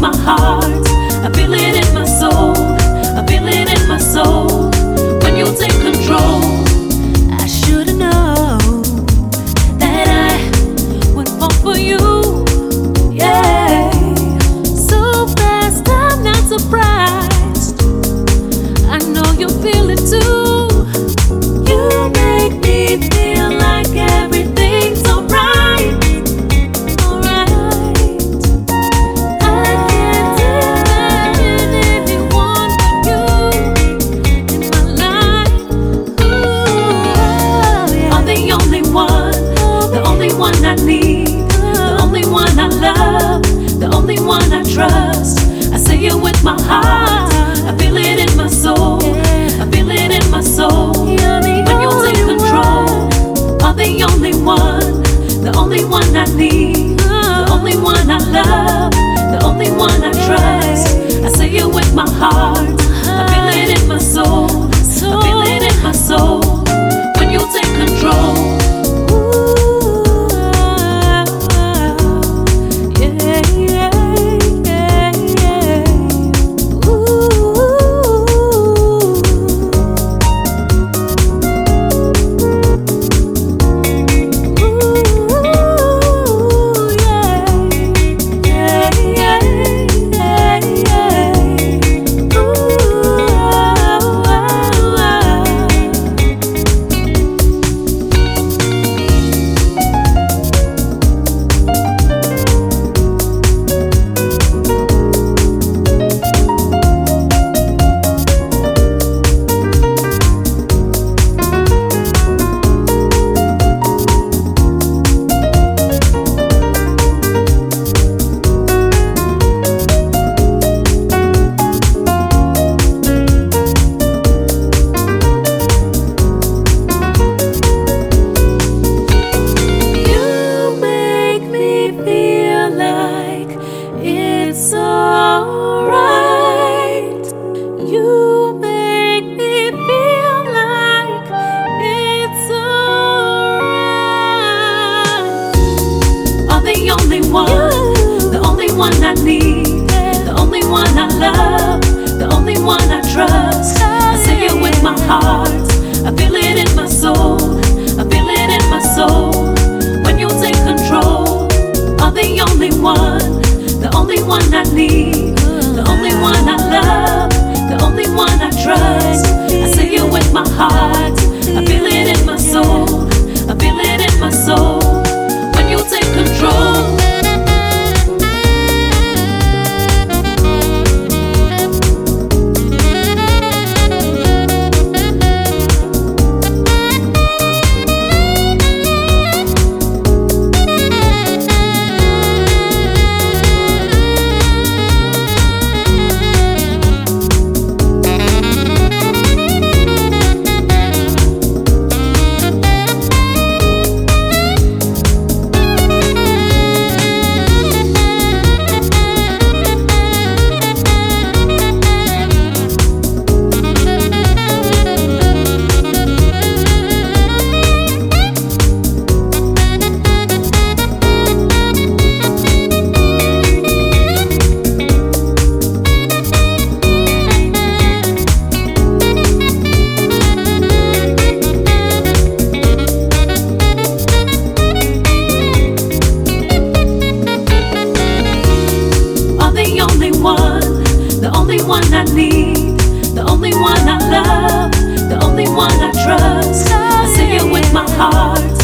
my heart, I feel it the only one I love, the only one I trust. I say it with my heart, I feel it in my soul, I feel it in my soul. The only one, the only one I need, the only one I love, the only one I trust. I say it with my heart, The only one I love, the only one I trust. I it with my heart, one I need, the only one I love, the only one I trust. I sing it with my heart.